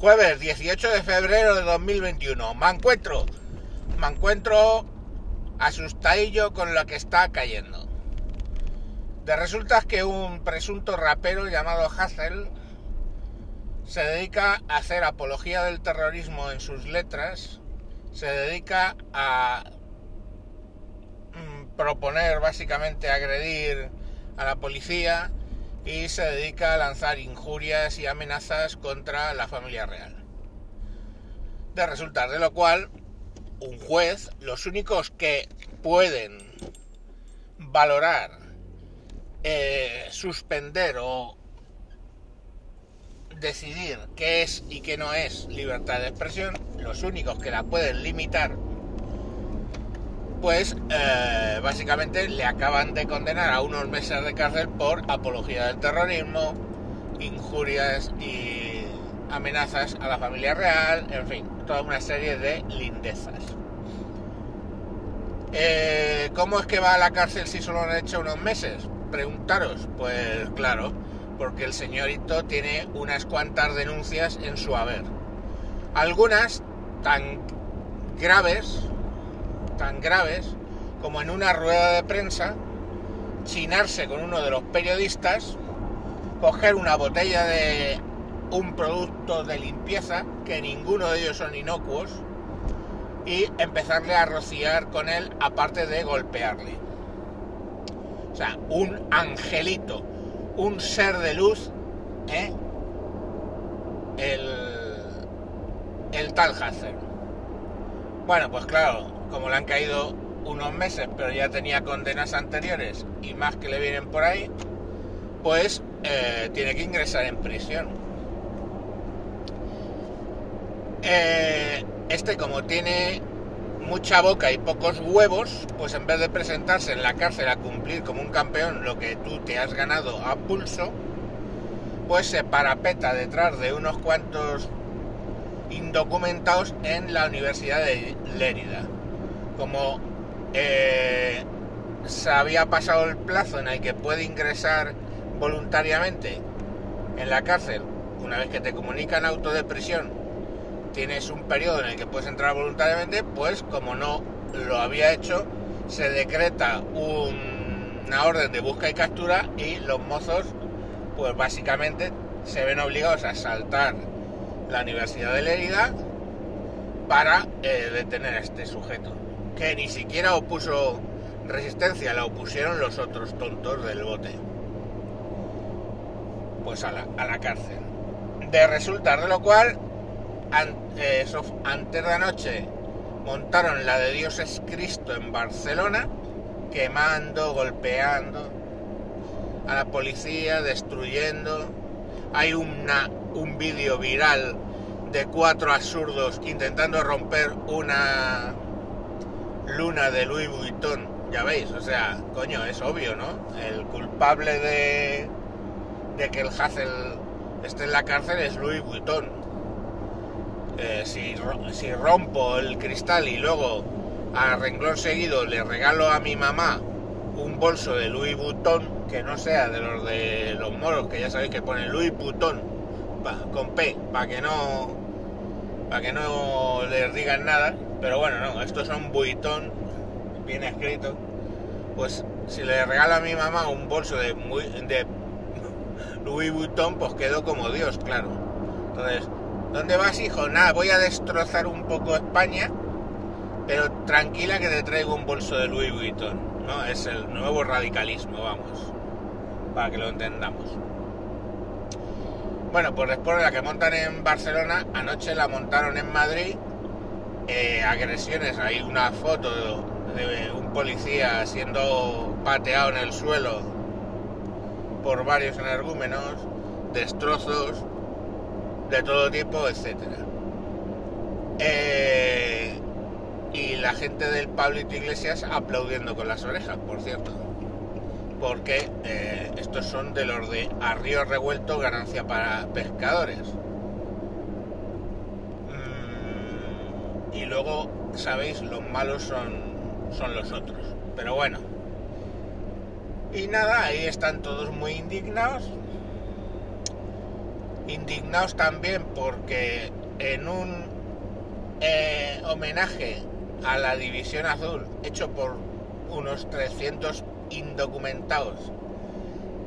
Jueves 18 de febrero de 2021. Me encuentro, me encuentro asustadillo con lo que está cayendo. De resulta que un presunto rapero llamado Hazel se dedica a hacer apología del terrorismo en sus letras, se dedica a mm, proponer básicamente agredir a la policía y se dedica a lanzar injurias y amenazas contra la familia real. De resultar de lo cual, un juez, los únicos que pueden valorar, eh, suspender o decidir qué es y qué no es libertad de expresión, los únicos que la pueden limitar, pues eh, básicamente le acaban de condenar a unos meses de cárcel por apología del terrorismo, injurias y amenazas a la familia real, en fin, toda una serie de lindezas. Eh, ¿Cómo es que va a la cárcel si solo han hecho unos meses? Preguntaros, pues claro, porque el señorito tiene unas cuantas denuncias en su haber. Algunas tan graves, tan graves, como en una rueda de prensa, chinarse con uno de los periodistas, coger una botella de un producto de limpieza, que ninguno de ellos son inocuos, y empezarle a rociar con él, aparte de golpearle. O sea, un angelito un ser de luz, ¿eh? el, el tal Hacer. Bueno, pues claro, como le han caído unos meses, pero ya tenía condenas anteriores y más que le vienen por ahí, pues eh, tiene que ingresar en prisión. Eh, este como tiene mucha boca y pocos huevos, pues en vez de presentarse en la cárcel a cumplir como un campeón lo que tú te has ganado a pulso, pues se parapeta detrás de unos cuantos indocumentados en la Universidad de Lérida. Como eh, se había pasado el plazo en el que puede ingresar voluntariamente en la cárcel, una vez que te comunican auto de prisión tienes un periodo en el que puedes entrar voluntariamente, pues como no lo había hecho, se decreta una orden de busca y captura y los mozos, pues básicamente se ven obligados a saltar la Universidad de Lérida para eh, detener a este sujeto, que ni siquiera opuso resistencia, la opusieron los otros tontos del bote. Pues a la, a la cárcel. De resultar de lo cual, eh, antes de anoche montaron la de Dios es Cristo en Barcelona, quemando, golpeando a la policía, destruyendo. Hay un vídeo viral de cuatro absurdos intentando romper una luna de Louis Vuitton. Ya veis, o sea, coño, es obvio, ¿no? El culpable de, de que el Hazel esté en la cárcel es Louis Vuitton eh, si, si rompo el cristal y luego a renglón seguido le regalo a mi mamá un bolso de Louis Vuitton que no sea de los de los moros, que ya sabéis que pone Louis Vuitton con P, para que no para que no les digan nada, pero bueno, no, estos son Vuitton, bien escrito. Pues si le regalo a mi mamá un bolso de, de Louis Vuitton, pues quedo como Dios, claro. Entonces, ¿Dónde vas, hijo? Nada, voy a destrozar un poco España, pero tranquila que te traigo un bolso de Louis Vuitton, ¿no? Es el nuevo radicalismo, vamos, para que lo entendamos. Bueno, pues después de la que montan en Barcelona, anoche la montaron en Madrid, eh, agresiones, hay una foto de un policía siendo pateado en el suelo por varios energúmenos, destrozos, de todo tipo, etcétera. Eh, y la gente del Pablito Iglesias aplaudiendo con las orejas, por cierto. Porque eh, estos son de los de a río revuelto ganancia para pescadores. Y luego, sabéis, los malos son, son los otros. Pero bueno. Y nada, ahí están todos muy indignados indignados también porque en un eh, homenaje a la División Azul hecho por unos 300 indocumentados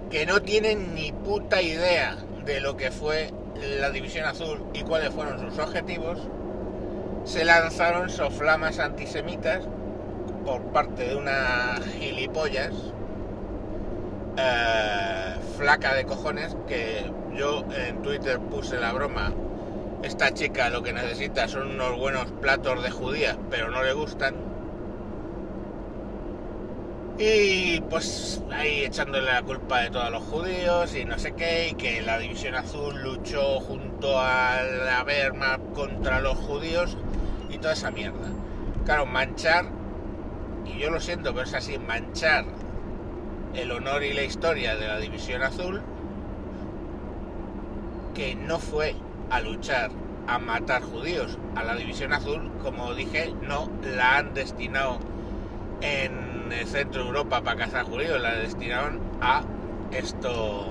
que no tienen ni puta idea de lo que fue la División Azul y cuáles fueron sus objetivos, se lanzaron soflamas antisemitas por parte de una gilipollas eh, flaca de cojones que yo en Twitter puse la broma. Esta chica lo que necesita son unos buenos platos de judías, pero no le gustan. Y pues ahí echándole la culpa de todos los judíos y no sé qué, y que la División Azul luchó junto a la Wehrmacht contra los judíos y toda esa mierda. Claro, manchar, y yo lo siento, pero es así, manchar el honor y la historia de la División Azul, que no fue a luchar a matar judíos. A la División Azul, como dije, no la han destinado en el centro de Europa para cazar judíos, la destinaron a esto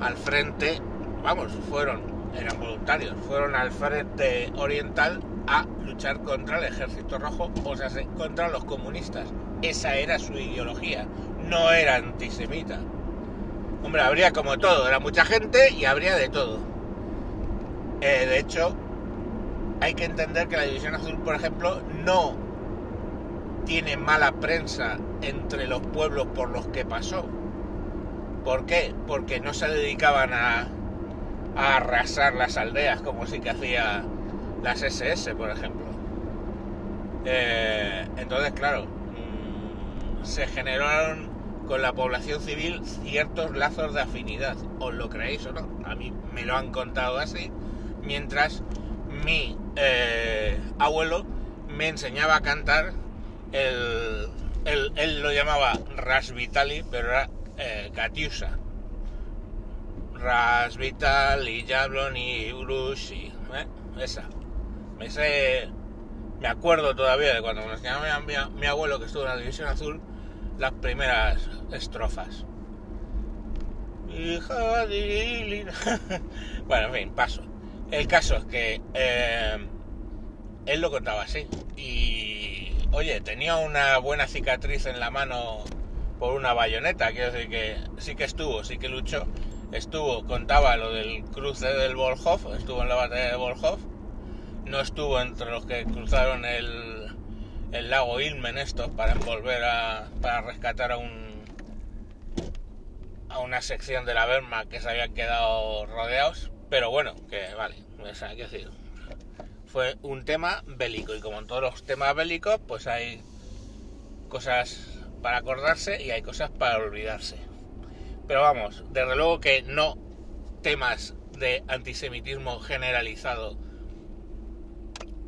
al frente, vamos, fueron, eran voluntarios, fueron al frente oriental a luchar contra el ejército rojo, o sea, contra los comunistas. Esa era su ideología, no era antisemita. Hombre, habría como todo, era mucha gente y habría de todo. Eh, de hecho, hay que entender que la División Azul, por ejemplo, no tiene mala prensa entre los pueblos por los que pasó. ¿Por qué? Porque no se dedicaban a, a arrasar las aldeas como sí que hacía las SS, por ejemplo. Eh, entonces, claro, mm, se generaron con la población civil ciertos lazos de afinidad. ¿Os lo creéis o no? A mí me lo han contado así. Mientras mi eh, abuelo me enseñaba a cantar el, él lo llamaba Ras Vitali, pero era eh, Katiusa. Ras Vitali, Jablon y Urushi. ¿eh? Esa. Me me acuerdo todavía de cuando me enseñaba mi, abuelo que estuvo en la División Azul, las primeras estrofas. Bueno, en fin, paso. El caso es que eh, él lo contaba así. Y, oye, tenía una buena cicatriz en la mano por una bayoneta. Quiero decir que sí que estuvo, sí que luchó. Estuvo, contaba lo del cruce del Volhov, estuvo en la batalla de Volhov no estuvo entre los que cruzaron el, el lago Ilmen estos para envolver a, para rescatar a un a una sección de la Berma que se habían quedado rodeados pero bueno que vale que decir fue un tema bélico y como en todos los temas bélicos pues hay cosas para acordarse y hay cosas para olvidarse pero vamos desde luego que no temas de antisemitismo generalizado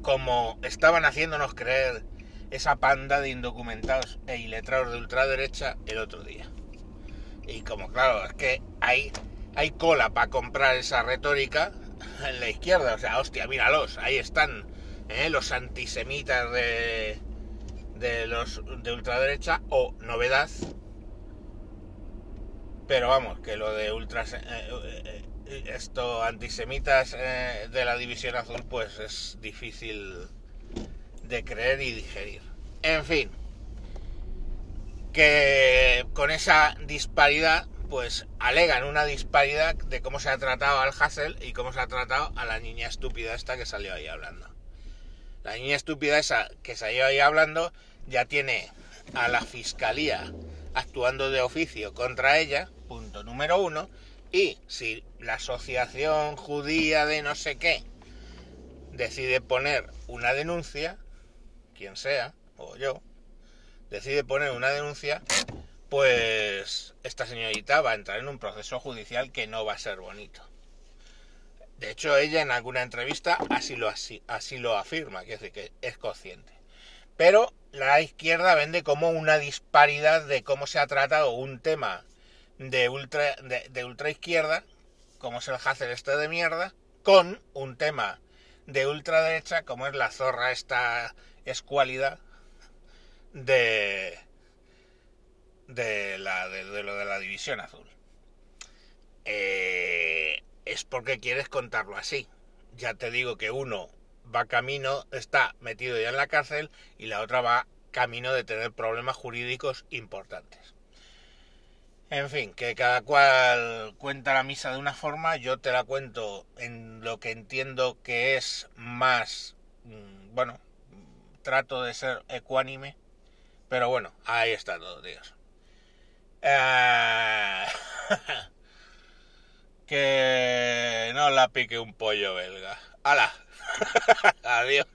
como estaban haciéndonos creer esa panda de indocumentados e iletrados de ultraderecha el otro día. Y como claro, es que hay, hay cola para comprar esa retórica en la izquierda, o sea, hostia, míralos, ahí están ¿eh? los antisemitas de, de los de ultraderecha o novedad. Pero vamos, que lo de ultra eh, eh, esto antisemitas de la división azul pues es difícil de creer y digerir. En fin, que con esa disparidad pues alegan una disparidad de cómo se ha tratado al Hassel y cómo se ha tratado a la niña estúpida esta que salió ahí hablando. La niña estúpida esa que salió ahí hablando ya tiene a la fiscalía actuando de oficio contra ella, punto número uno, y si la asociación judía de no sé qué decide poner una denuncia, quien sea, o yo, decide poner una denuncia, pues esta señorita va a entrar en un proceso judicial que no va a ser bonito. De hecho, ella en alguna entrevista así lo, así, así lo afirma, que es decir, que es consciente. Pero la izquierda vende como una disparidad de cómo se ha tratado un tema de ultra, de, ultra izquierda, como es el Hacer este de mierda, con un tema de ultraderecha, como es la zorra esta escuálida de, de, la, de, lo de la división azul. eh, es porque quieres contarlo así. Ya te digo que uno va camino, está metido ya en la cárcel y la otra va camino de tener problemas jurídicos importantes. En fin, que cada cual cuenta la misa de una forma, yo te la cuento en lo que entiendo que es más, mm, bueno, trato de ser ecuánime, pero bueno, ahí está todo, Dios. Eh, que no la pique un pollo belga. ¡Hala! Adiós.